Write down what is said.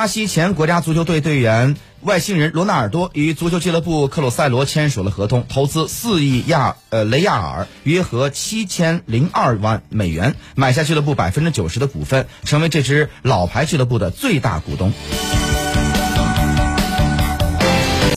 巴西前国家足球队队员外星人罗纳尔多与足球俱乐部克鲁塞罗签署了合同投资四亿亚呃雷亚尔约合七千零二万美元买下俱乐部百分之九十的股份成为这支老牌俱乐部的最大股东。